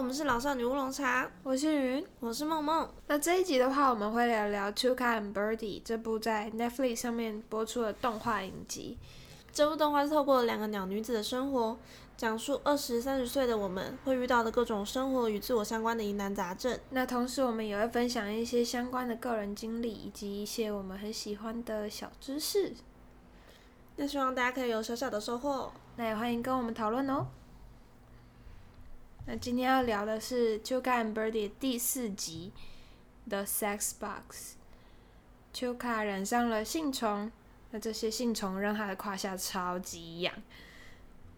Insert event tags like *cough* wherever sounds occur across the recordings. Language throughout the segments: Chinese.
我们是老少女乌龙茶，我是云，我是梦梦。那这一集的话，我们会聊聊《Tuca and Birdie》这部在 Netflix 上面播出的动画影集。这部动画是透过两个鸟女子的生活，讲述二十三十岁的我们会遇到的各种生活与自我相关的疑难杂症。那同时，我们也会分享一些相关的个人经历，以及一些我们很喜欢的小知识。那希望大家可以有小小的收获。那也欢迎跟我们讨论哦。那今天要聊的是《秋卡 and Birdie》第四集的 Sex Box。秋卡染上了性虫，那这些性虫让他的胯下超级痒，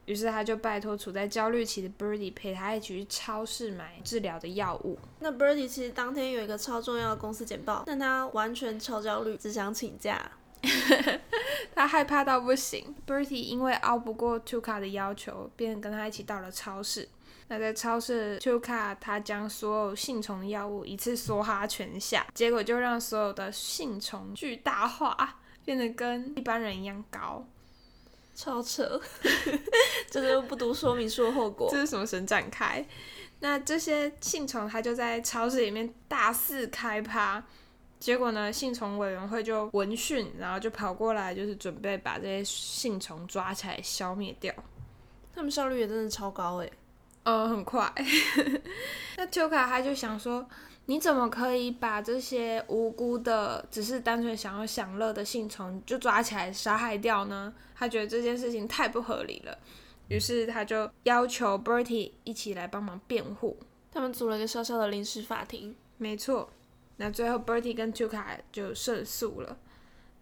于是他就拜托处在焦虑期的 Birdie 陪他一起去超市买治疗的药物。那 Birdie 其实当天有一个超重要的公司简报，但他完全超焦虑，只想请假。*laughs* 他害怕到不行。Bertie 因为熬不过 Tuka 的要求，便跟他一起到了超市。那在超市，Tuca 他将所有性虫药物一次梭哈全下，结果就让所有的性虫巨大化，变得跟一般人一样高，超扯！*laughs* 这是不读说明书的后果。这是什么神展开？那这些性虫它就在超市里面大肆开趴。结果呢？性虫委员会就闻讯，然后就跑过来，就是准备把这些性虫抓起来消灭掉。他们效率也真的超高诶。嗯，很快。*laughs* 那秋卡他就想说：“你怎么可以把这些无辜的、只是单纯想要享乐的性虫就抓起来杀害掉呢？”他觉得这件事情太不合理了，于是他就要求 Bertie 一起来帮忙辩护。他们组了一个小小的临时法庭。没错。那最后，Bertie 跟 Tuca 就胜诉了。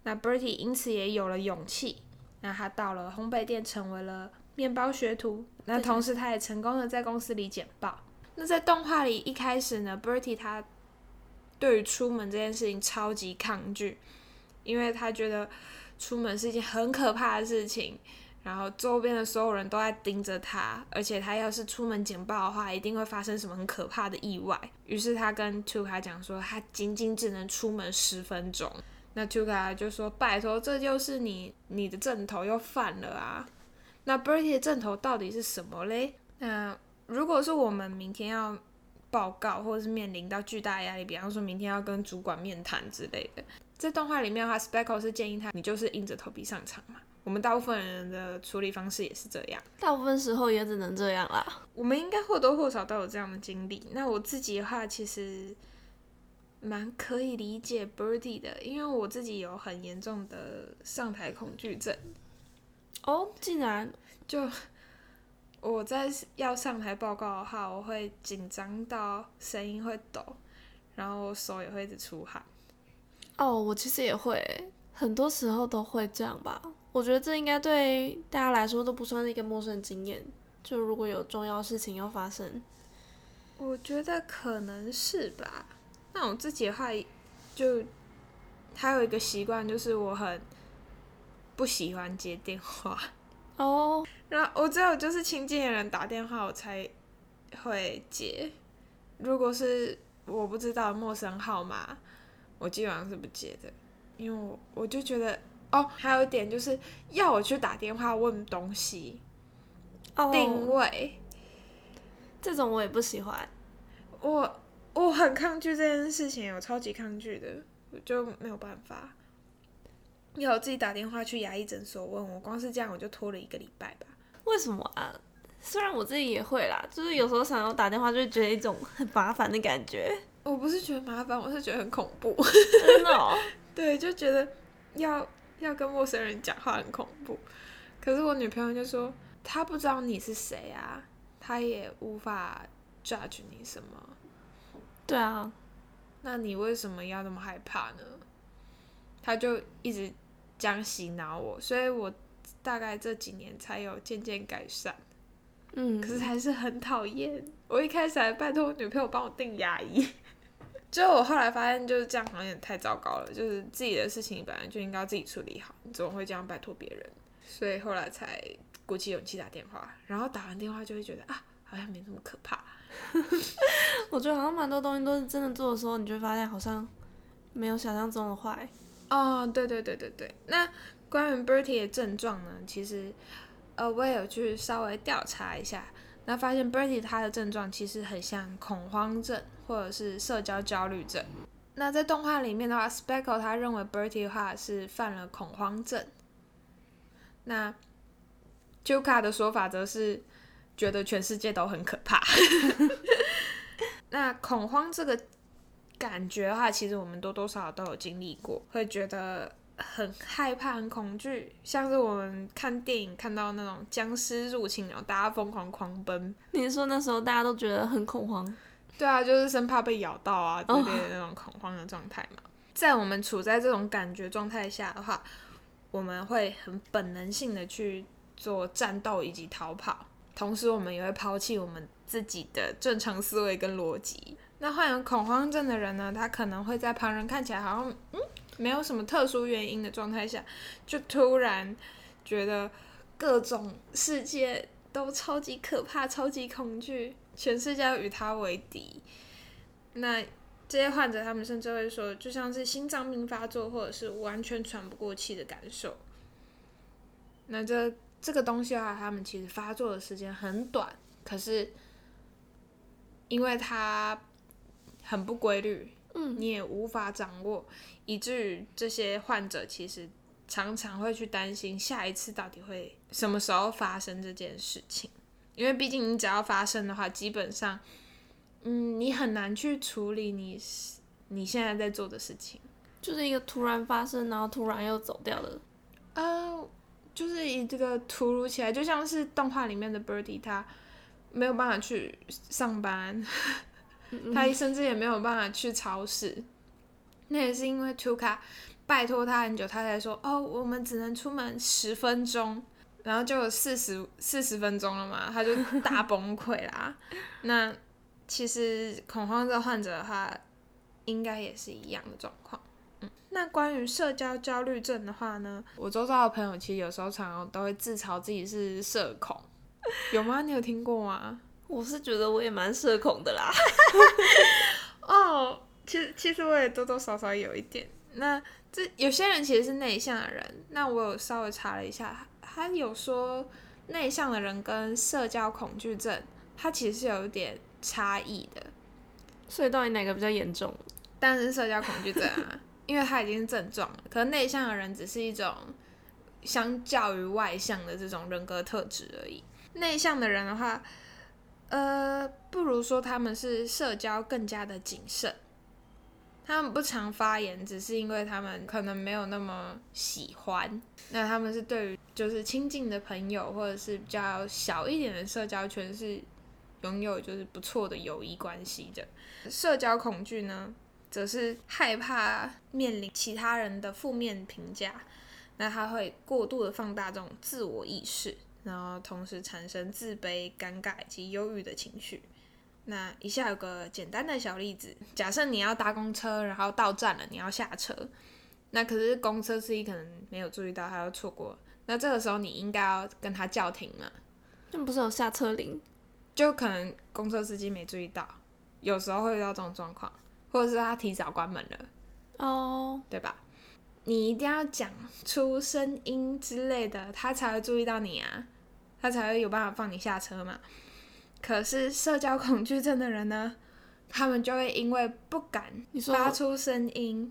那 Bertie 因此也有了勇气。那他到了烘焙店，成为了面包学徒。那同时，他也成功的在公司里简报。那在动画里一开始呢，Bertie 他对于出门这件事情超级抗拒，因为他觉得出门是一件很可怕的事情。然后周边的所有人都在盯着他，而且他要是出门简报的话，一定会发生什么很可怕的意外。于是他跟 Tuka 讲说，他仅仅只能出门十分钟。那 Tuka 就说：“拜托，这就是你你的正头又犯了啊！那 Bertie 的正头到底是什么嘞？那如果是我们明天要报告，或者是面临到巨大压力，比方说明天要跟主管面谈之类的，在动画里面的话，Speckle 是建议他，你就是硬着头皮上场嘛。”我们大部分人的处理方式也是这样，大部分时候也只能这样啦。我们应该或多或少都有这样的经历。那我自己的话，其实蛮可以理解 Birdy 的，因为我自己有很严重的上台恐惧症。哦，竟然就我在要上台报告的话，我会紧张到声音会抖，然后手也会一直出汗。哦，我其实也会，很多时候都会这样吧。我觉得这应该对大家来说都不算是一个陌生经验。就如果有重要事情要发生，我觉得可能是吧。那我自己的话，就还有一个习惯，就是我很不喜欢接电话。*laughs* 哦。然后我只有就是亲近的人打电话，我才会接。如果是我不知道陌生号码，我基本上是不接的，因为我我就觉得。哦，还有一点就是要我去打电话问东西，定位，这种我也不喜欢。我我很抗拒这件事情，我超级抗拒的，我就没有办法。要我自己打电话去牙医诊所问我，光是这样我就拖了一个礼拜吧。为什么啊？虽然我自己也会啦，就是有时候想要打电话，就觉得一种很麻烦的感觉。我不是觉得麻烦，我是觉得很恐怖。真的？*laughs* 对，就觉得要。要跟陌生人讲话很恐怖，可是我女朋友就说她不知道你是谁啊，她也无法 judge 你什么。对啊，那你为什么要那么害怕呢？她就一直这样洗脑我，所以我大概这几年才有渐渐改善。嗯，可是还是很讨厌。我一开始还拜托我女朋友帮我订牙医。*laughs* 就我后来发现，就是这样好像也太糟糕了。就是自己的事情本来就应该自己处理好，你怎么会这样拜托别人？所以后来才鼓起勇气打电话。然后打完电话就会觉得啊，好像没那么可怕。*laughs* 我觉得好像蛮多东西都是真的做的时候，你就会发现好像没有想象中的坏。哦，对对对对对。那关于 Bertie 的症状呢？其实呃，我也有去稍微调查一下。那发现 Bertie 他的症状其实很像恐慌症或者是社交焦虑症。那在动画里面的话，Speckle 他认为 Bertie 的话是犯了恐慌症。那 Juka 的说法则是觉得全世界都很可怕。*laughs* *laughs* 那恐慌这个感觉的话，其实我们多多少少都有经历过，会觉得很害怕、很恐惧，像是我们看电影看到那种僵尸入侵，然后大家疯狂狂奔。你是说那时候大家都觉得很恐慌？*laughs* 对啊，就是生怕被咬到啊之类的那种恐慌的状态嘛。在我们处在这种感觉状态下的话，我们会很本能性的去做战斗以及逃跑，同时我们也会抛弃我们自己的正常思维跟逻辑。那患有恐慌症的人呢，他可能会在旁人看起来好像嗯没有什么特殊原因的状态下，就突然觉得各种世界都超级可怕、超级恐惧，全世界与他为敌。那这些患者他们甚至会说，就像是心脏病发作，或者是完全喘不过气的感受。那这这个东西的话，他们其实发作的时间很短，可是因为他很不规律，嗯，你也无法掌握，以至于这些患者其实常常会去担心下一次到底会什么时候发生这件事情，因为毕竟你只要发生的话，基本上，嗯，你很难去处理你你现在在做的事情，就是一个突然发生，然后突然又走掉的。呃，就是以这个突如其来，就像是动画里面的 Birdy，他没有办法去上班，他甚至也没有办法去超市。那也是因为 Tuka 拜托他很久，他才说哦，我们只能出门十分钟，然后就有四十四十分钟了嘛，他就大崩溃啦。*laughs* 那其实恐慌症患者的话，应该也是一样的状况。嗯那关于社交焦虑症的话呢，我周遭的朋友其实有时候常常都会自嘲自己是社恐，有吗？你有听过吗？我是觉得我也蛮社恐的啦。*laughs* 哦，其实其实我也多多少少有一点。那这有些人其实是内向的人，那我有稍微查了一下，他有说内向的人跟社交恐惧症，它其实是有一点差异的。所以到底哪个比较严重？当然是社交恐惧症啊，因为它已经是症状了，可能内向的人只是一种相较于外向的这种人格特质而已。内向的人的话，呃，不如说他们是社交更加的谨慎，他们不常发言，只是因为他们可能没有那么喜欢。那他们是对于就是亲近的朋友或者是比较小一点的社交圈是拥有就是不错的友谊关系的。社交恐惧呢？则是害怕面临其他人的负面评价，那他会过度的放大这种自我意识，然后同时产生自卑、尴尬以及忧郁的情绪。那以下有个简单的小例子：假设你要搭公车，然后到站了，你要下车，那可是公车司机可能没有注意到，他要错过，那这个时候你应该要跟他叫停嘛？那不是有下车铃？就可能公车司机没注意到，有时候会遇到这种状况。或者是他提早关门了，哦，对吧？你一定要讲出声音之类的，他才会注意到你啊，他才会有办法放你下车嘛。可是社交恐惧症的人呢，他们就会因为不敢发出声音，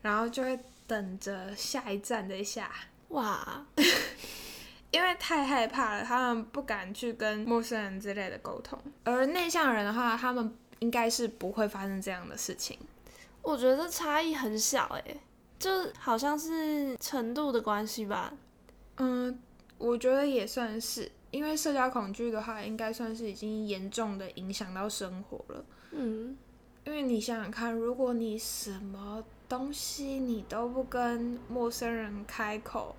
然后就会等着下一站的下，哇，*laughs* 因为太害怕了，他们不敢去跟陌生人之类的沟通。而内向人的话，他们应该是不会发生这样的事情。我觉得差异很小诶，就好像是程度的关系吧。嗯，我觉得也算是，因为社交恐惧的话，应该算是已经严重的影响到生活了。嗯，因为你想想看，如果你什么东西你都不跟陌生人开口，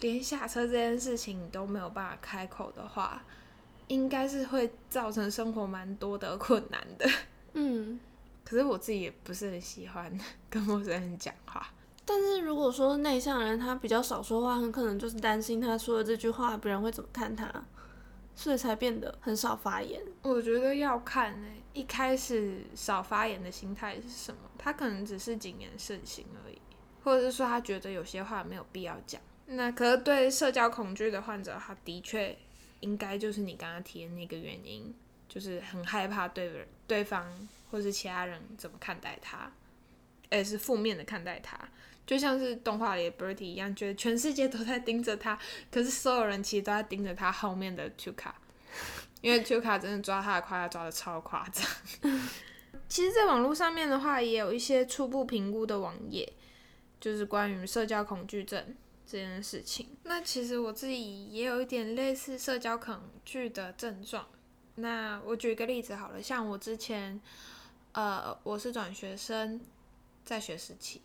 连下车这件事情你都没有办法开口的话，应该是会造成生活蛮多的困难的。嗯，可是我自己也不是很喜欢 *laughs* 跟陌生人讲话。但是如果说内向人他比较少说话，很可能就是担心他说的这句话别人会怎么看他，所以才变得很少发言。我觉得要看诶、一开始少发言的心态是什么？他可能只是谨言慎行而已，或者是说他觉得有些话没有必要讲。那可是对社交恐惧的患者，他的确应该就是你刚刚提的那个原因，就是很害怕对人、对方或是其他人怎么看待他，而是负面的看待他，就像是动画里的 Bertie 一样，觉得全世界都在盯着他，可是所有人其实都在盯着他后面的 Tuka，因为 Tuka 真的抓他的夸他抓的超夸张。*laughs* 其实，在网络上面的话，也有一些初步评估的网页，就是关于社交恐惧症这件事情。那其实我自己也有一点类似社交恐惧的症状。那我举一个例子好了，像我之前，呃，我是转学生，在学时期，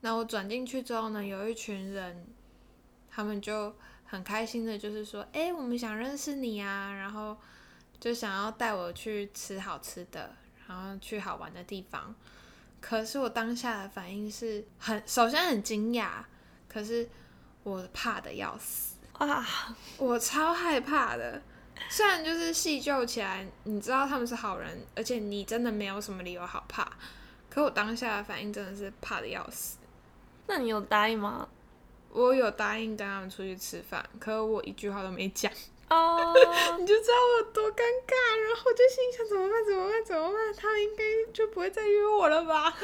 那我转进去之后呢，有一群人，他们就很开心的，就是说，哎，我们想认识你啊，然后就想要带我去吃好吃的。然后去好玩的地方，可是我当下的反应是很，首先很惊讶，可是我怕的要死啊！我超害怕的。虽然就是细究起来，你知道他们是好人，而且你真的没有什么理由好怕，可我当下的反应真的是怕的要死。那你有答应吗？我有答应跟他们出去吃饭，可我一句话都没讲。哦，*laughs* 你就知道我有多尴尬，然后我就心想怎么办？怎么办？怎么办？他们应该就不会再约我了吧？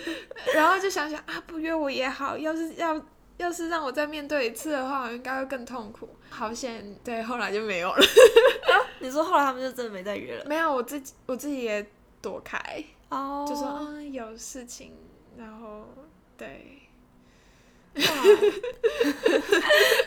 *laughs* 然后就想想啊，不约我也好，要是要要是让我再面对一次的话，我应该会更痛苦。好险，对，后来就没有了。*laughs* 你说后来他们就真的没再约了？没有，我自己我自己也躲开，哦，就说嗯有事情，然后对。*laughs*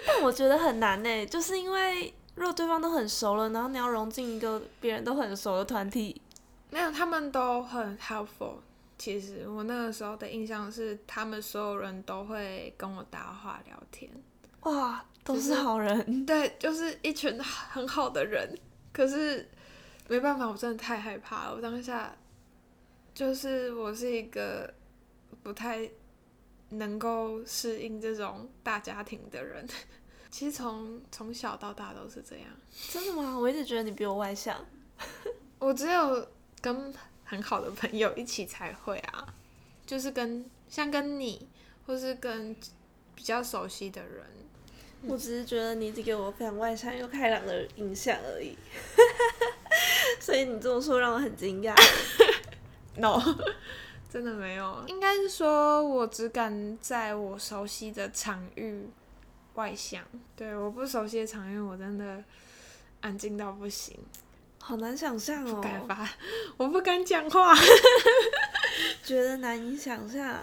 但我觉得很难呢，就是因为。如果对方都很熟了，然后你要融进一个别人都很熟的团体，没有，他们都很 helpful。其实我那个时候的印象是，他们所有人都会跟我搭话聊天。哇，都是好人。*laughs* 对，就是一群很好的人。可是没办法，我真的太害怕了。我当下就是我是一个不太能够适应这种大家庭的人。*laughs* 其实从从小到大都是这样，真的吗？我一直觉得你比我外向，*laughs* 我只有跟很好的朋友一起才会啊，就是跟像跟你，或是跟比较熟悉的人。我只是觉得你只给我非常外向又开朗的印象而已，*laughs* 所以你这么说让我很惊讶。*laughs* No，*laughs* 真的没有，应该是说我只敢在我熟悉的场域。外向，对，我不熟悉的场域，我真的安静到不行，好难想象哦。不敢发，我不敢讲话，觉得难以想象，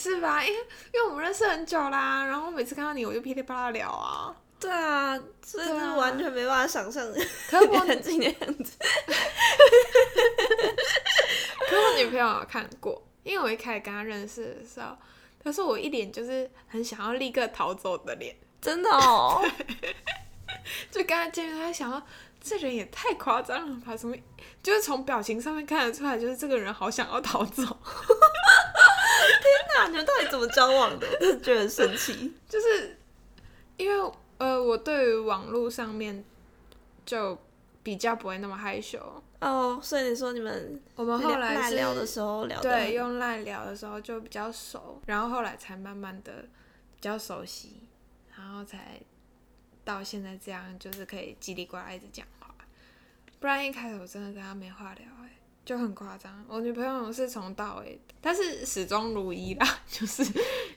是吧？因为因为我们认识很久啦，然后每次看到你，我就噼里啪啦聊啊。对啊，真的完全没办法想象，可我很近的样子。可我女朋友有看过，因为我一开始跟她认识的时候。可是我一脸就是很想要立刻逃走的脸，真的哦。*laughs* 就刚才见面，他想要这人也太夸张了吧？什么？就是从表情上面看得出来，就是这个人好想要逃走。*laughs* 天哪！你们到底怎么交往的？*laughs* 觉得很神奇。就是因为呃，我对于网络上面就比较不会那么害羞。哦，所以你说你们我们后来赖聊的时候聊对，用赖聊的时候就比较熟，然后后来才慢慢的比较熟悉，然后才到现在这样，就是可以叽里呱啦一直讲话。不然一开始我真的跟他没话聊，哎，就很夸张。我女朋友是从到尾，但是始终如一啦，*laughs* 就是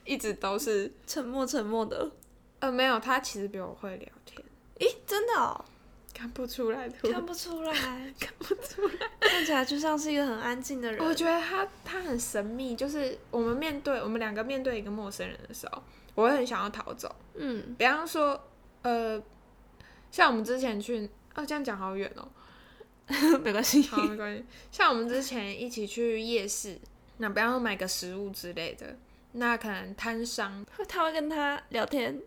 一直都是沉默沉默的。呃，没有，她其实比我会聊天。咦，真的哦。看不出来，看不出来，*laughs* 看不出来，看起来就像是一个很安静的人。我觉得他他很神秘，就是我们面对我们两个面对一个陌生人的时候，我会很想要逃走。嗯，比方说，呃，像我们之前去，哦，这样讲好远哦，*laughs* 没关系，好没关系。像我们之前一起去夜市，那比方说买个食物之类的，那可能摊商他会跟他聊天，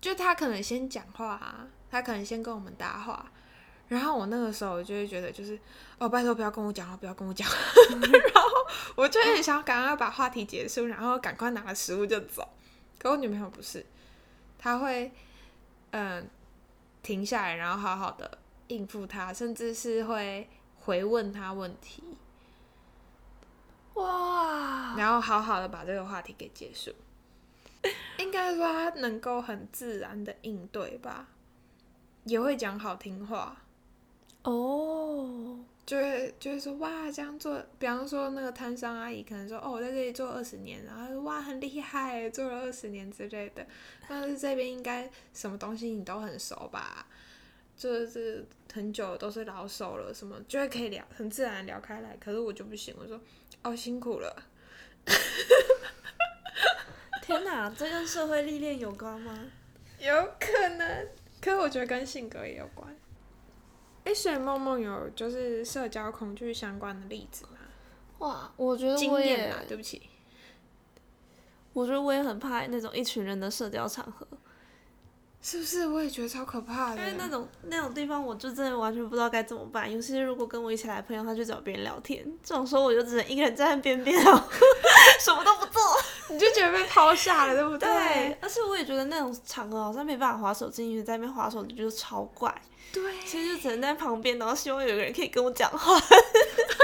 就他可能先讲话啊。他可能先跟我们搭话，然后我那个时候我就会觉得，就是哦，拜托不要跟我讲话，不要跟我讲，*laughs* 然后我就很想赶快把话题结束，然后赶快拿了食物就走。可我女朋友不是，她会嗯停下来，然后好好的应付他，甚至是会回问他问题，哇，然后好好的把这个话题给结束。*laughs* 应该说他能够很自然的应对吧。也会讲好听话，哦，就会就会说哇这样做，比方说那个摊商阿姨可能说哦我在这里做二十年，然后说哇很厉害，做了二十年之类的，但是这边应该什么东西你都很熟吧，就是很久都是老手了，什么就会可以聊很自然聊开来，可是我就不行，我说哦辛苦了，天哪，这跟社会历练有关吗？有可能，可是我觉得跟性格也有关。哎，所以梦梦有就是社交恐惧相关的例子吗？哇，我觉得我也对不起。我觉得我也很怕那种一群人的社交场合，是不是？我也觉得超可怕的。因为那种那种地方，我就真的完全不知道该怎么办。尤其是如果跟我一起来的朋友，他去找别人聊天，这种时候我就只能一个人站在边边，然 *laughs* 后什么都不做。*laughs* 你就觉得被抛下了，对不对？对，而且我也觉得那种场合好像没办法划手机，因为在那边划手机就是超怪。对。其实就只能在旁边，然后希望有个人可以跟我讲话，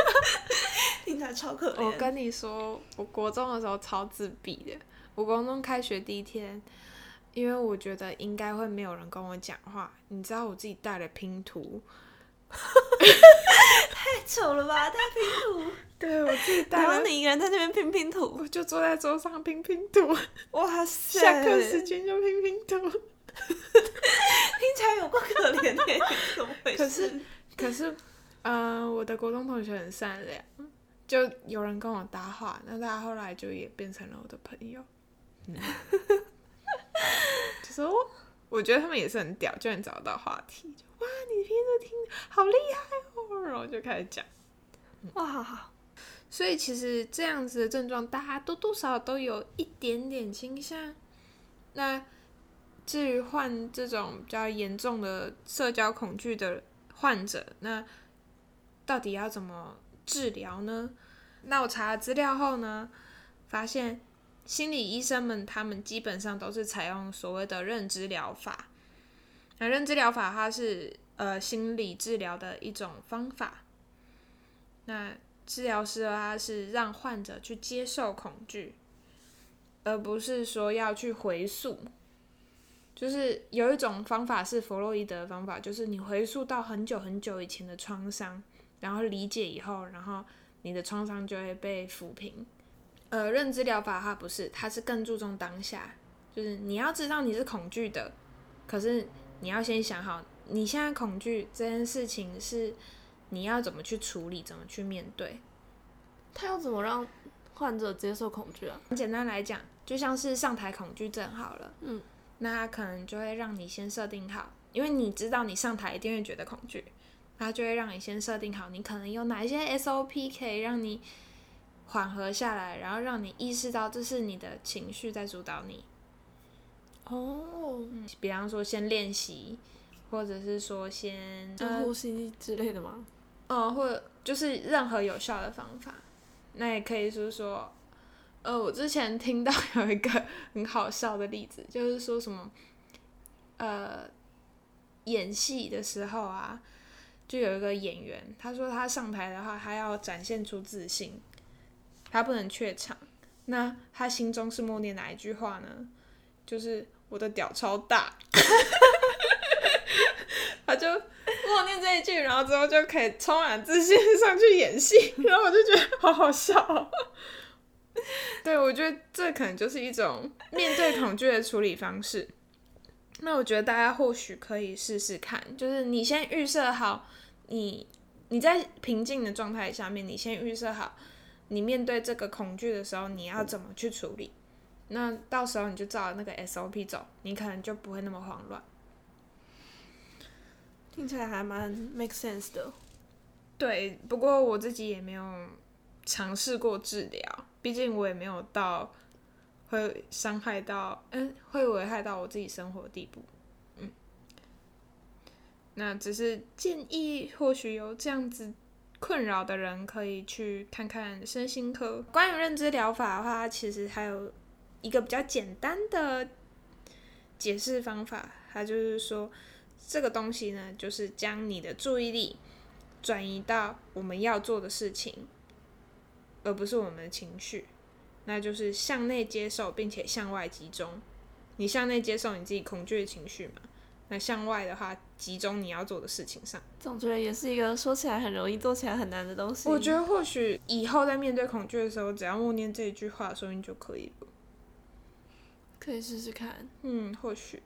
*laughs* 听起来超可怜。我跟你说，我国中的时候超自闭的。我国中开学第一天，因为我觉得应该会没有人跟我讲话，你知道我自己带了拼图，*laughs* 太丑了吧，带拼图，对我自己带然后，你一个人在那边拼拼图，我就坐在桌上拼拼图，哇塞，下课时间就拼拼图。*laughs* 听起来有够可怜的，*laughs* 怎么回事？可是可是，呃，我的国中同学很善良，就有人跟我搭话，那他后来就也变成了我的朋友。*laughs* 就说，我觉得他们也是很屌，就能找到话题。就哇，你听着听好厉害哦，然后就开始讲。哇，好好所以其实这样子的症状，大家多多少少都有一点点倾向。那至于患这种比较严重的社交恐惧的患者，那到底要怎么治疗呢？那我查了资料后呢，发现心理医生们他们基本上都是采用所谓的认知疗法。那认知疗法它是呃心理治疗的一种方法。那治疗师他是让患者去接受恐惧，而不是说要去回溯。就是有一种方法是弗洛伊德的方法，就是你回溯到很久很久以前的创伤，然后理解以后，然后你的创伤就会被抚平。呃，认知疗法它不是，它是更注重当下，就是你要知道你是恐惧的，可是你要先想好，你现在恐惧这件事情是你要怎么去处理，怎么去面对。他要怎么让患者接受恐惧啊？简单来讲，就像是上台恐惧症好了，嗯，那他可能就会让你先设定好，因为你知道你上台一定会觉得恐惧，他就会让你先设定好，你可能有哪一些 SOP 可以让你缓和下来，然后让你意识到这是你的情绪在主导你。哦，比方说先练习，或者是说先深呼吸之类的吗？嗯，或者就是任何有效的方法。那也可以是说，呃，我之前听到有一个很好笑的例子，就是说什么，呃，演戏的时候啊，就有一个演员，他说他上台的话，他要展现出自信，他不能怯场。那他心中是默念哪一句话呢？就是我的屌超大，*laughs* 他就默念这一句，然后之后就可以充满自信上去演戏，然后我就觉得好好笑、对，我觉得这可能就是一种面对恐惧的处理方式。那我觉得大家或许可以试试看，就是你先预设好你你在平静的状态下面，你先预设好你面对这个恐惧的时候你要怎么去处理。那到时候你就照那个 SOP 走，你可能就不会那么慌乱。听起来还蛮 make sense 的。对，不过我自己也没有尝试过治疗，毕竟我也没有到会伤害到，嗯，会危害到我自己生活的地步。嗯，那只是建议，或许有这样子困扰的人可以去看看身心科。关于认知疗法的话，其实还有一个比较简单的解释方法，它就是说，这个东西呢，就是将你的注意力转移到我们要做的事情，而不是我们的情绪。那就是向内接受，并且向外集中。你向内接受你自己恐惧的情绪嘛？那向外的话，集中你要做的事情上。总觉得也是一个说起来很容易，做起来很难的东西。我觉得或许以后在面对恐惧的时候，只要默念这一句话，说不定就可以了。可以试试看。嗯，或许，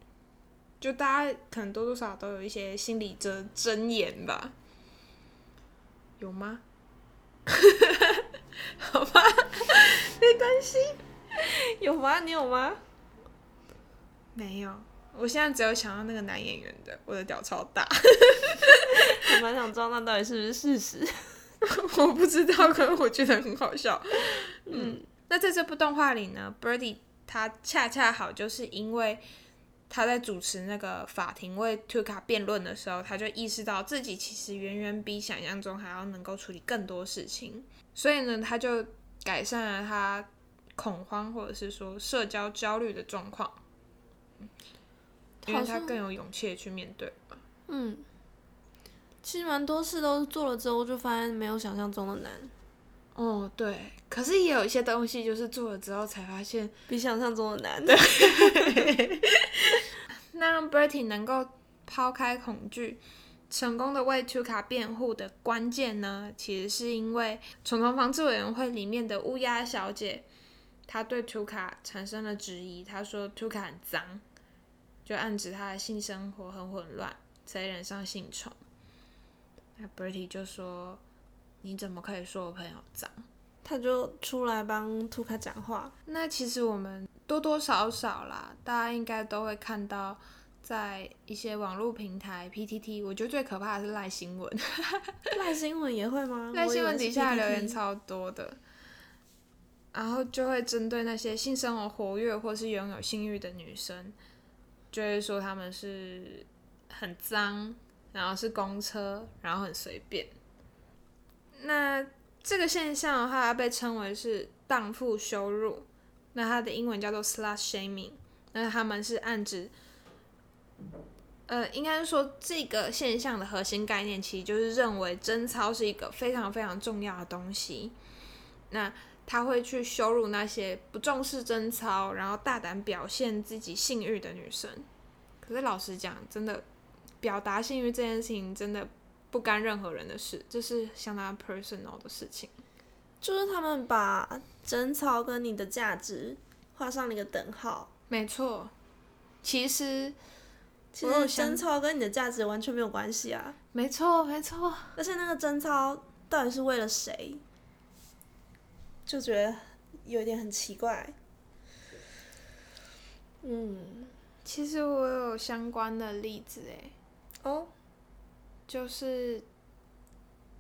就大家可能多多少少都有一些心理真真言吧。有吗？*laughs* 好吧，*laughs* 没关系。有吗？你有吗？没有。我现在只有想到那个男演员的，我的屌超大。*laughs* 我蛮想知道那到底是不是事实。*laughs* 我不知道，可是我觉得很好笑。*laughs* 嗯，那在这部动画里呢，Birdy 他恰恰好就是因为他在主持那个法庭为 Tuka 辩论的时候，他就意识到自己其实远远比想象中还要能够处理更多事情，所以呢，他就改善了他恐慌或者是说社交焦虑的状况。因为他更有勇气去面对吧。嗯，其实蛮多事都做了之后，就发现没有想象中的难。哦，对。可是也有一些东西，就是做了之后才发现比想象中的难。*laughs* 对那让 Bertie 能够抛开恐惧，成功的为 Tuka 辩护的关键呢，其实是因为虫虫防治委员会里面的乌鸦小姐，她对 Tuka 产生了质疑。她说 Tuka 很脏。就暗指他的性生活很混乱，才染上性虫。那 Bertie 就说：“你怎么可以说我朋友脏？”他就出来帮图卡讲话。那其实我们多多少少啦，大家应该都会看到，在一些网络平台 PTT，我觉得最可怕的是赖新闻。*laughs* 赖新闻也会吗？赖新闻底下留言超多的，然后就会针对那些性生活活跃或是拥有性欲的女生。就会说他们是很脏，然后是公车，然后很随便。那这个现象的话，被称为是荡妇羞辱。那它的英文叫做 slut shaming。那他们是暗指，呃，应该是说这个现象的核心概念，其实就是认为贞操是一个非常非常重要的东西。那他会去羞辱那些不重视贞操，然后大胆表现自己性欲的女生。可是老实讲，真的表达性欲这件事情真的不干任何人的事，这是相当 personal 的事情。就是他们把贞操跟你的价值画上了一个等号。没错，其实其实贞操跟你的价值完全没有关系啊。没错，没错。而且那个贞操到底是为了谁？就觉得有点很奇怪，嗯，其实我有相关的例子诶，哦，就是，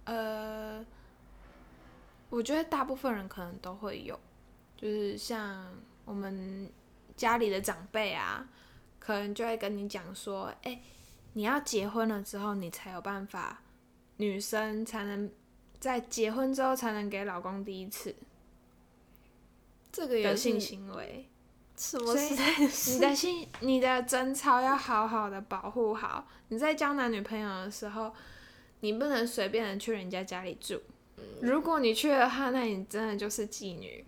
呃，我觉得大部分人可能都会有，就是像我们家里的长辈啊，可能就会跟你讲说，哎，你要结婚了之后，你才有办法，女生才能在结婚之后才能给老公第一次。这个有性行为，什么时 *laughs* 代的你的性，你的贞操要好好的保护好。你在交男女朋友的时候，你不能随便的去人家家里住。如果你去的话，那你真的就是妓女。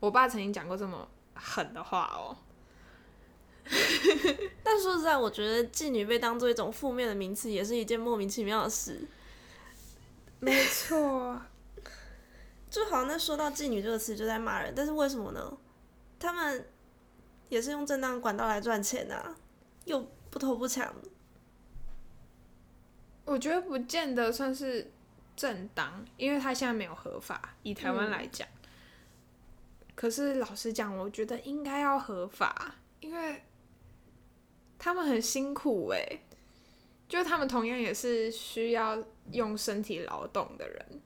我爸曾经讲过这么狠的话哦。*laughs* 但说实在，我觉得妓女被当做一种负面的名词，也是一件莫名其妙的事。没错。就好像那说到“妓女”这个词就在骂人，但是为什么呢？他们也是用正当管道来赚钱啊，又不偷不抢。我觉得不见得算是正当，因为他现在没有合法。以台湾来讲，可是老实讲，我觉得应该要合法，因为他们很辛苦诶，就他们同样也是需要用身体劳动的人。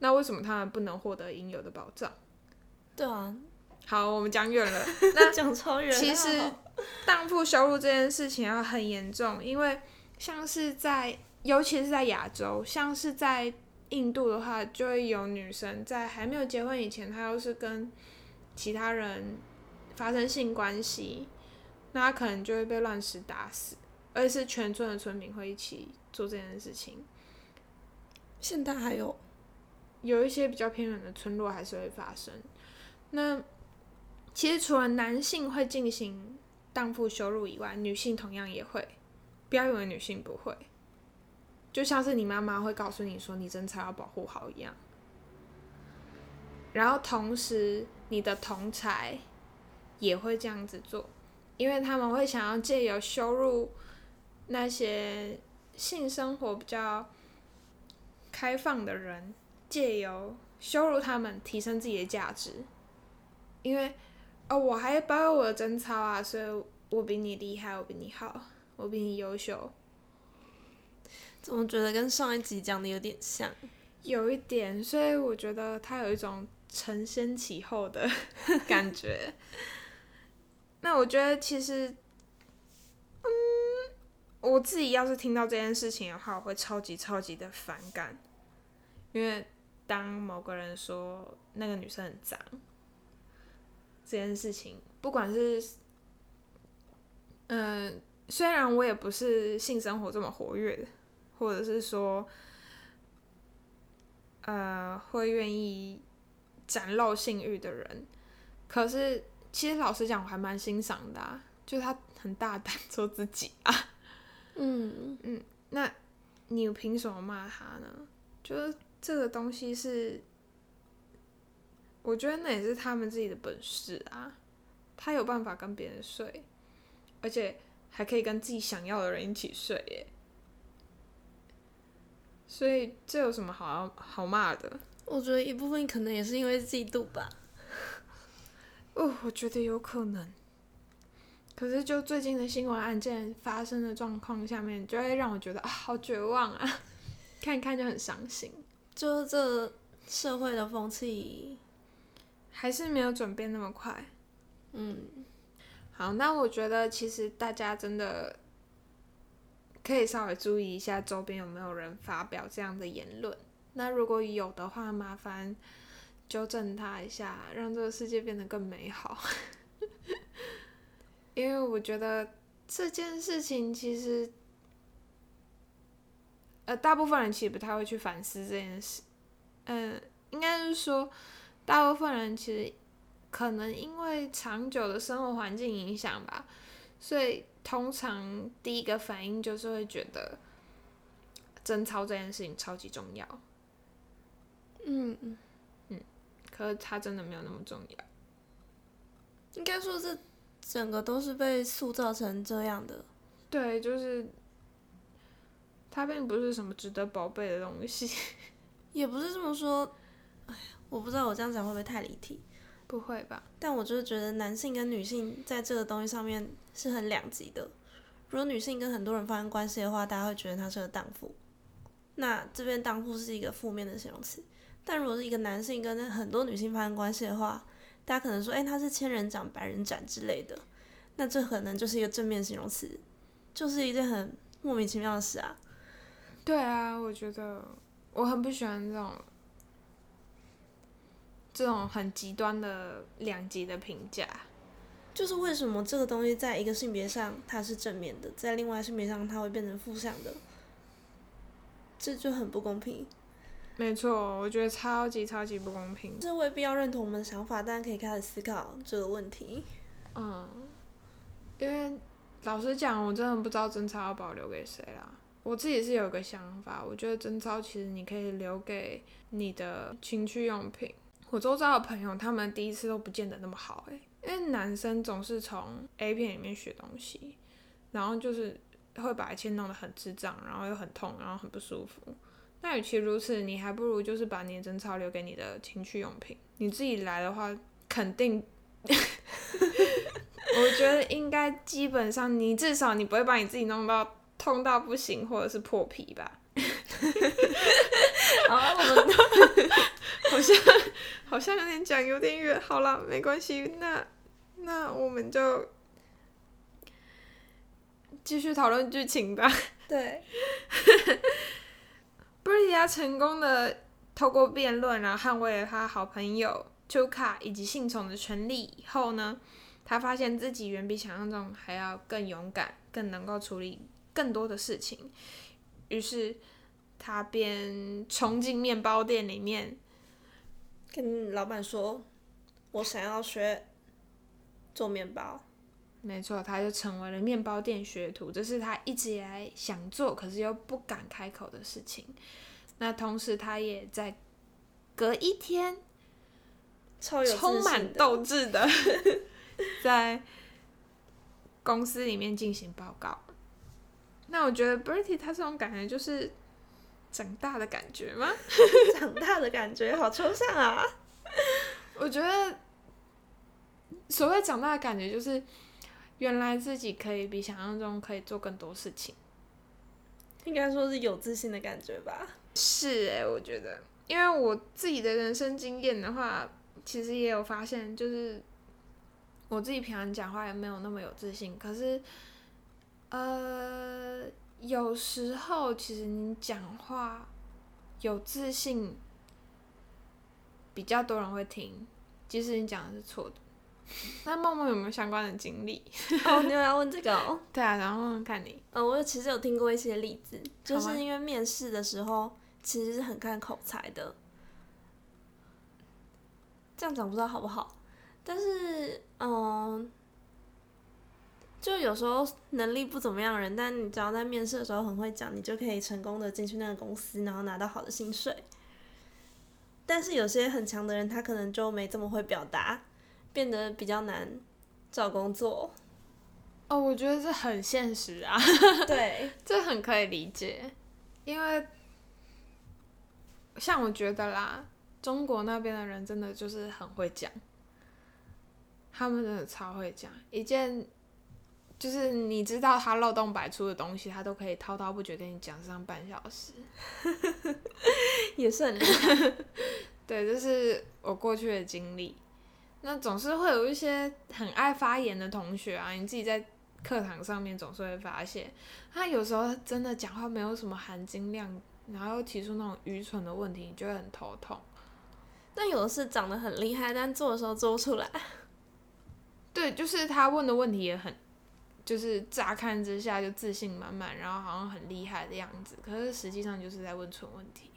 那为什么他们不能获得应有的保障？对啊，好，我们讲远了。*laughs* 那讲超远。其实，荡妇羞辱这件事情要很严重，因为像是在，尤其是在亚洲，像是在印度的话，就会有女生在还没有结婚以前，她要是跟其他人发生性关系，那她可能就会被乱石打死，而且是全村的村民会一起做这件事情。现在还有。有一些比较偏远的村落还是会发生。那其实除了男性会进行荡妇羞辱以外，女性同样也会。不要以为女性不会，就像是你妈妈会告诉你说你贞操要保护好一样。然后同时，你的同才也会这样子做，因为他们会想要借由羞辱那些性生活比较开放的人，借由羞辱他们提升自己的价值。因为哦，我还保有我的贞操啊，所以我比你厉害，我比你好，我比你优秀。怎么觉得跟上一集讲的有点像？有一点，所以我觉得他有一种。承先启后的 *laughs* 感觉，那我觉得其实，嗯，我自己要是听到这件事情的话，我会超级超级的反感，因为当某个人说那个女生很脏，这件事情，不管是，嗯，虽然我也不是性生活这么活跃的，或者是说，呃，会愿意。展露性欲的人，可是其实老实讲，我还蛮欣赏的，啊，就他很大胆做自己啊。嗯 *laughs* 嗯，那你凭什么骂他呢？就是这个东西是，我觉得那也是他们自己的本事啊。他有办法跟别人睡，而且还可以跟自己想要的人一起睡耶。所以这有什么好好骂的？我觉得一部分可能也是因为嫉妒吧。哦，我觉得有可能。可是就最近的新闻案件发生的状况下面，就会让我觉得啊，好绝望啊！*laughs* 看一看就很伤心。就这社会的风气还是没有转变那么快。嗯。好，那我觉得其实大家真的可以稍微注意一下周边有没有人发表这样的言论。那如果有的话，麻烦纠正他一下，让这个世界变得更美好。*laughs* 因为我觉得这件事情其实，呃，大部分人其实不太会去反思这件事。嗯，应该是说，大部分人其实可能因为长久的生活环境影响吧，所以通常第一个反应就是会觉得贞操这件事情超级重要。嗯嗯嗯，可是它真的没有那么重要。应该说，这整个都是被塑造成这样的。对，就是他并不是什么值得宝贝的东西。*laughs* 也不是这么说，哎呀，我不知道我这样讲会不会太离题。不会吧？但我就是觉得男性跟女性在这个东西上面是很两极的。如果女性跟很多人发生关系的话，大家会觉得她是个荡妇。那这边荡妇是一个负面的形容词。但如果是一个男性跟很多女性发生关系的话，大家可能说，哎，他是千人斩、百人斩之类的，那这可能就是一个正面形容词，就是一件很莫名其妙的事啊。对啊，我觉得我很不喜欢这种这种很极端的两极的评价。就是为什么这个东西在一个性别上它是正面的，在另外性别上它会变成负向的，这就很不公平。没错，我觉得超级超级不公平。这未必要认同我们的想法，但可以开始思考这个问题。嗯，因为老实讲，我真的不知道争吵要保留给谁啦。我自己是有个想法，我觉得贞操其实你可以留给你的情趣用品。我周遭的朋友，他们第一次都不见得那么好诶，因为男生总是从 A 片里面学东西，然后就是会把一切弄得很智障，然后又很痛，然后很不舒服。那与其如此，你还不如就是把你的贞操留给你的情趣用品。你自己来的话，肯定，*laughs* 我觉得应该基本上，你至少你不会把你自己弄到痛到不行，或者是破皮吧。*laughs* 好，我们 *laughs* 好像好像有点讲有点远，好了，没关系，那那我们就继续讨论剧情吧。*laughs* 对。布里亚成功的透过辩论，然后捍卫了他好朋友丘卡以及信从的权利以后呢，他发现自己远比想象中还要更勇敢，更能够处理更多的事情。于是他便冲进面包店里面，跟老板说：“我想要学做面包。”没错，他就成为了面包店学徒，这是他一直以来想做，可是又不敢开口的事情。那同时，他也在隔一天，超有充满斗志的，*laughs* 在公司里面进行报告。那我觉得 Bertie 他这种感觉就是长大的感觉吗？*laughs* 长大的感觉好抽象啊！*laughs* 我觉得所谓长大的感觉，就是原来自己可以比想象中可以做更多事情。应该说是有自信的感觉吧。是诶，我觉得，因为我自己的人生经验的话，其实也有发现，就是我自己平常讲话也没有那么有自信。可是，呃，有时候其实你讲话有自信，比较多人会听，即使你讲的是错的。那梦梦有没有相关的经历？*laughs* 哦，你有要问这个哦？对啊，然后看你。呃，我其实有听过一些例子，就是因为面试的时候其实是很看口才的。这样讲不知道好不好，但是嗯，就有时候能力不怎么样的人，但你只要在面试的时候很会讲，你就可以成功的进去那个公司，然后拿到好的薪水。但是有些很强的人，他可能就没这么会表达。变得比较难找工作哦，我觉得这很现实啊。对，这很可以理解，因为像我觉得啦，中国那边的人真的就是很会讲，他们真的超会讲，一件就是你知道他漏洞百出的东西，他都可以滔滔不绝跟你讲上半小时，*laughs* 也是很厉害。对，这是我过去的经历。那总是会有一些很爱发言的同学啊，你自己在课堂上面总是会发现，他有时候真的讲话没有什么含金量，然后又提出那种愚蠢的问题，你就会很头痛。但有的是长得很厉害，但做的时候做不出来。对，就是他问的问题也很，就是乍看之下就自信满满，然后好像很厉害的样子，可是实际上就是在问蠢问题，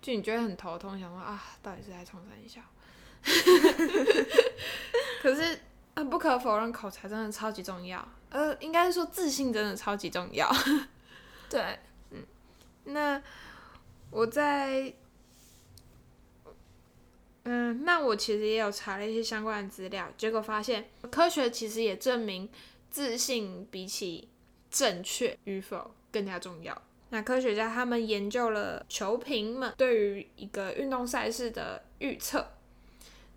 就你觉得很头痛，想说啊，到底是在冲三下？*laughs* 可是，不可否认，口才真的超级重要。呃，应该是说自信真的超级重要。对，嗯，那我在，嗯，那我其实也有查了一些相关的资料，结果发现科学其实也证明，自信比起正确与否更加重要。那科学家他们研究了球评们对于一个运动赛事的预测。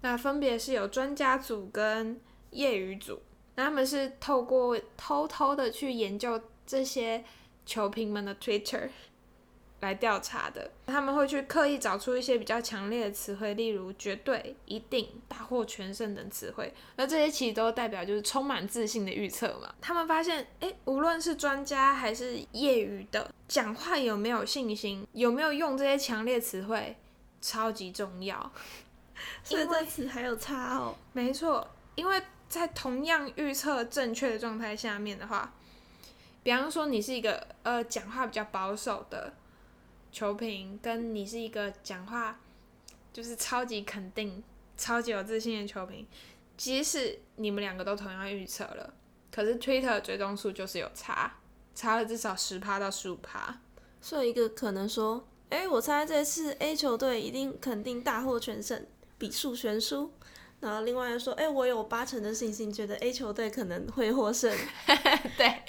那分别是有专家组跟业余组，那他们是透过偷偷的去研究这些球评们的 Twitter 来调查的。他们会去刻意找出一些比较强烈的词汇，例如绝对、一定、大获全胜等词汇。那这些其实都代表就是充满自信的预测嘛。他们发现，诶，无论是专家还是业余的，讲话有没有信心，有没有用这些强烈词汇，超级重要。*laughs* 所以这词还有差哦。没错，因为在同样预测正确的状态下面的话，比方说你是一个呃讲话比较保守的球评，跟你是一个讲话就是超级肯定、超级有自信的球评，即使你们两个都同样预测了，可是 Twitter 追踪数就是有差，差了至少十趴到十五趴。所以一个可能说，哎，我猜这次 A 球队一定肯定大获全胜。比数悬殊，然后另外说，哎，我有八成的信心，觉得 A 球队可能会获胜。*laughs* 对，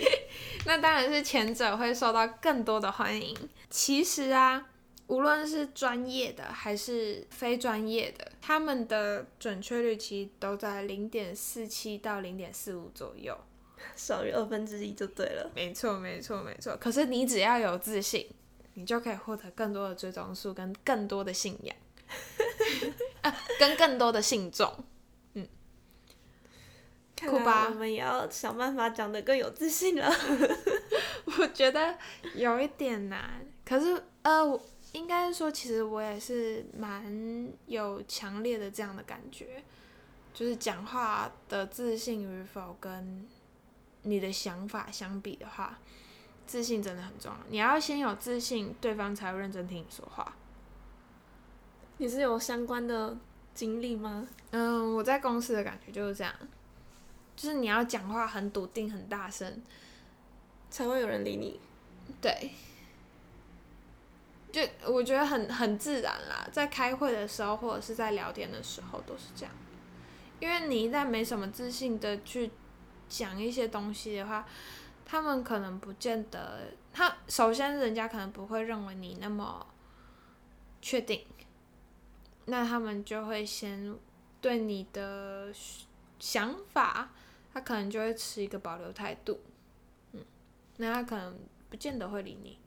*laughs* 那当然是前者会受到更多的欢迎。其实啊，无论是专业的还是非专业的，他们的准确率其实都在零点四七到零点四五左右，*laughs* 少于二分之一就对了。没错，没错，没错。可是你只要有自信，你就可以获得更多的追踪数跟更多的信仰。*laughs* 啊，跟更多的信众，嗯，酷吧？我们也要想办法讲得更有自信了。*laughs* 我觉得有一点难，可是呃，我应该说，其实我也是蛮有强烈的这样的感觉，就是讲话的自信与否跟你的想法相比的话，自信真的很重要。你要先有自信，对方才会认真听你说话。你是有相关的经历吗？嗯，我在公司的感觉就是这样，就是你要讲话很笃定、很大声，才会有人理你。对，就我觉得很很自然啦，在开会的时候或者是在聊天的时候都是这样，因为你一旦没什么自信的去讲一些东西的话，他们可能不见得，他首先人家可能不会认为你那么确定，那他们就会先对你的想法，他可能就会持一个保留态度，嗯，那他可能。不见得会理你，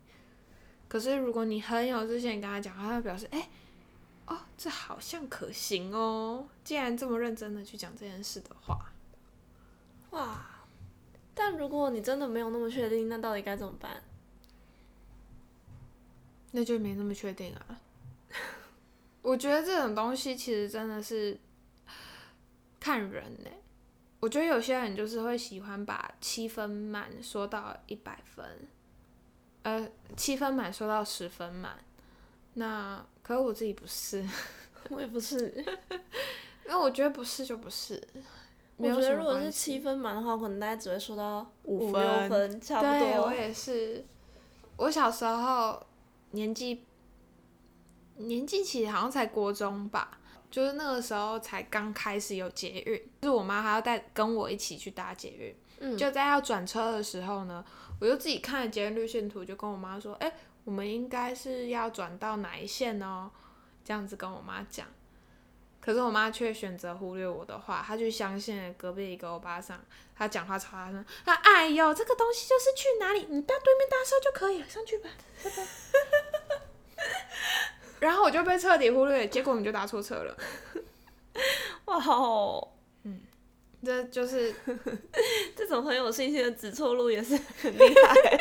可是如果你很有自信跟他讲，他会表示，哎，哦，这好像可行哦。既然这么认真的去讲这件事的话，哇！但如果你真的没有那么确定，那到底该怎么办？那就没那么确定啊。我觉得这种东西其实真的是看人呢。我觉得有些人就是会喜欢把七分满说到一百分。呃，七分满说到十分满，那可是我自己不是，*laughs* 我也不是，*laughs* 那我觉得不是就不是。我觉得如果是七分满的话，可能大家只会说到五六分，差不多。对我也是。我小时候年纪年纪其实好像才国中吧，就是那个时候才刚开始有捷运，就是我妈还要带跟我一起去搭捷运。嗯。就在要转车的时候呢。我就自己看了捷运路线图，就跟我妈说：“哎，我们应该是要转到哪一线哦？”这样子跟我妈讲。可是我妈却选择忽略我的话，她就相信隔壁一个欧巴桑，他讲话超大声。他哎呦，这个东西就是去哪里，你到对面搭车就可以了，上去吧。拜拜 *laughs* 然后我就被彻底忽略，结果我们就搭错车了。*laughs* 哇哦！这就是 *laughs* 这种很有信心的指错路也是很 *laughs* 厉害，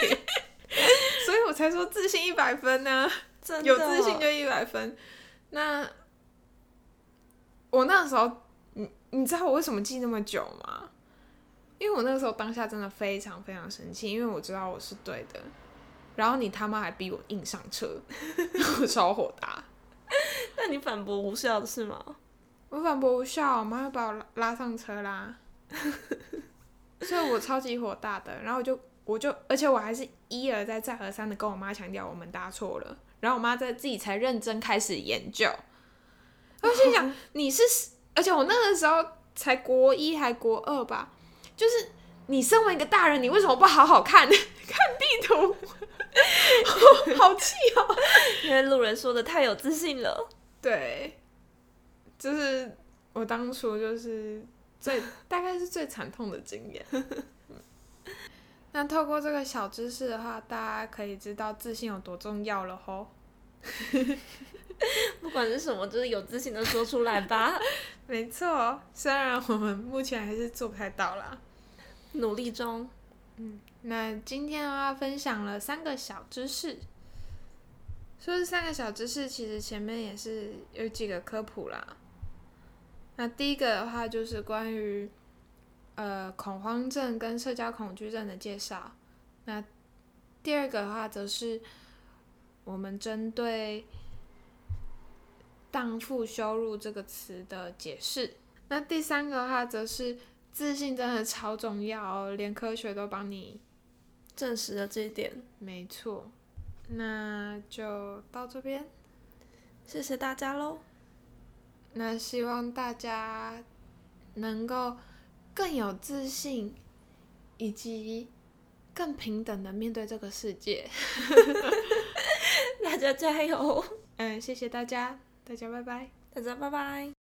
所以我才说自信一百分呢，*laughs* 有自信就一百分。那我那时候，你你知道我为什么记那么久吗？因为我那个时候当下真的非常非常生气，因为我知道我是对的，然后你他妈还逼我硬上车，我超火大。那你反驳无效的是吗？我反驳无效，我妈又把我拉拉上车啦，所以我超级火大的。然后我就我就，而且我还是一而再再而三的跟我妈强调我们搭错了。然后我妈在自己才认真开始研究。我心想 *laughs* 你是，而且我那个时候才国一还国二吧，就是你身为一个大人，你为什么不好好看 *laughs* 看地图？*laughs* 好气哦！因为路人说的太有自信了。对。就是我当初就是最大概是最惨痛的经验。*laughs* 那透过这个小知识的话，大家可以知道自信有多重要了吼。*laughs* 不管是什么，就是有自信的说出来吧。*laughs* 没错，虽然我们目前还是做不太到啦，努力中。嗯，那今天的话分享了三个小知识。说是三个小知识，其实前面也是有几个科普啦。那第一个的话就是关于呃恐慌症跟社交恐惧症的介绍。那第二个的话则是我们针对“荡妇羞辱”这个词的解释。那第三个的话则是自信真的超重要，连科学都帮你证实了这一点。没错，那就到这边，谢谢大家喽。那希望大家能够更有自信，以及更平等的面对这个世界。*laughs* 大家加油！嗯，谢谢大家，大家拜拜，大家拜拜。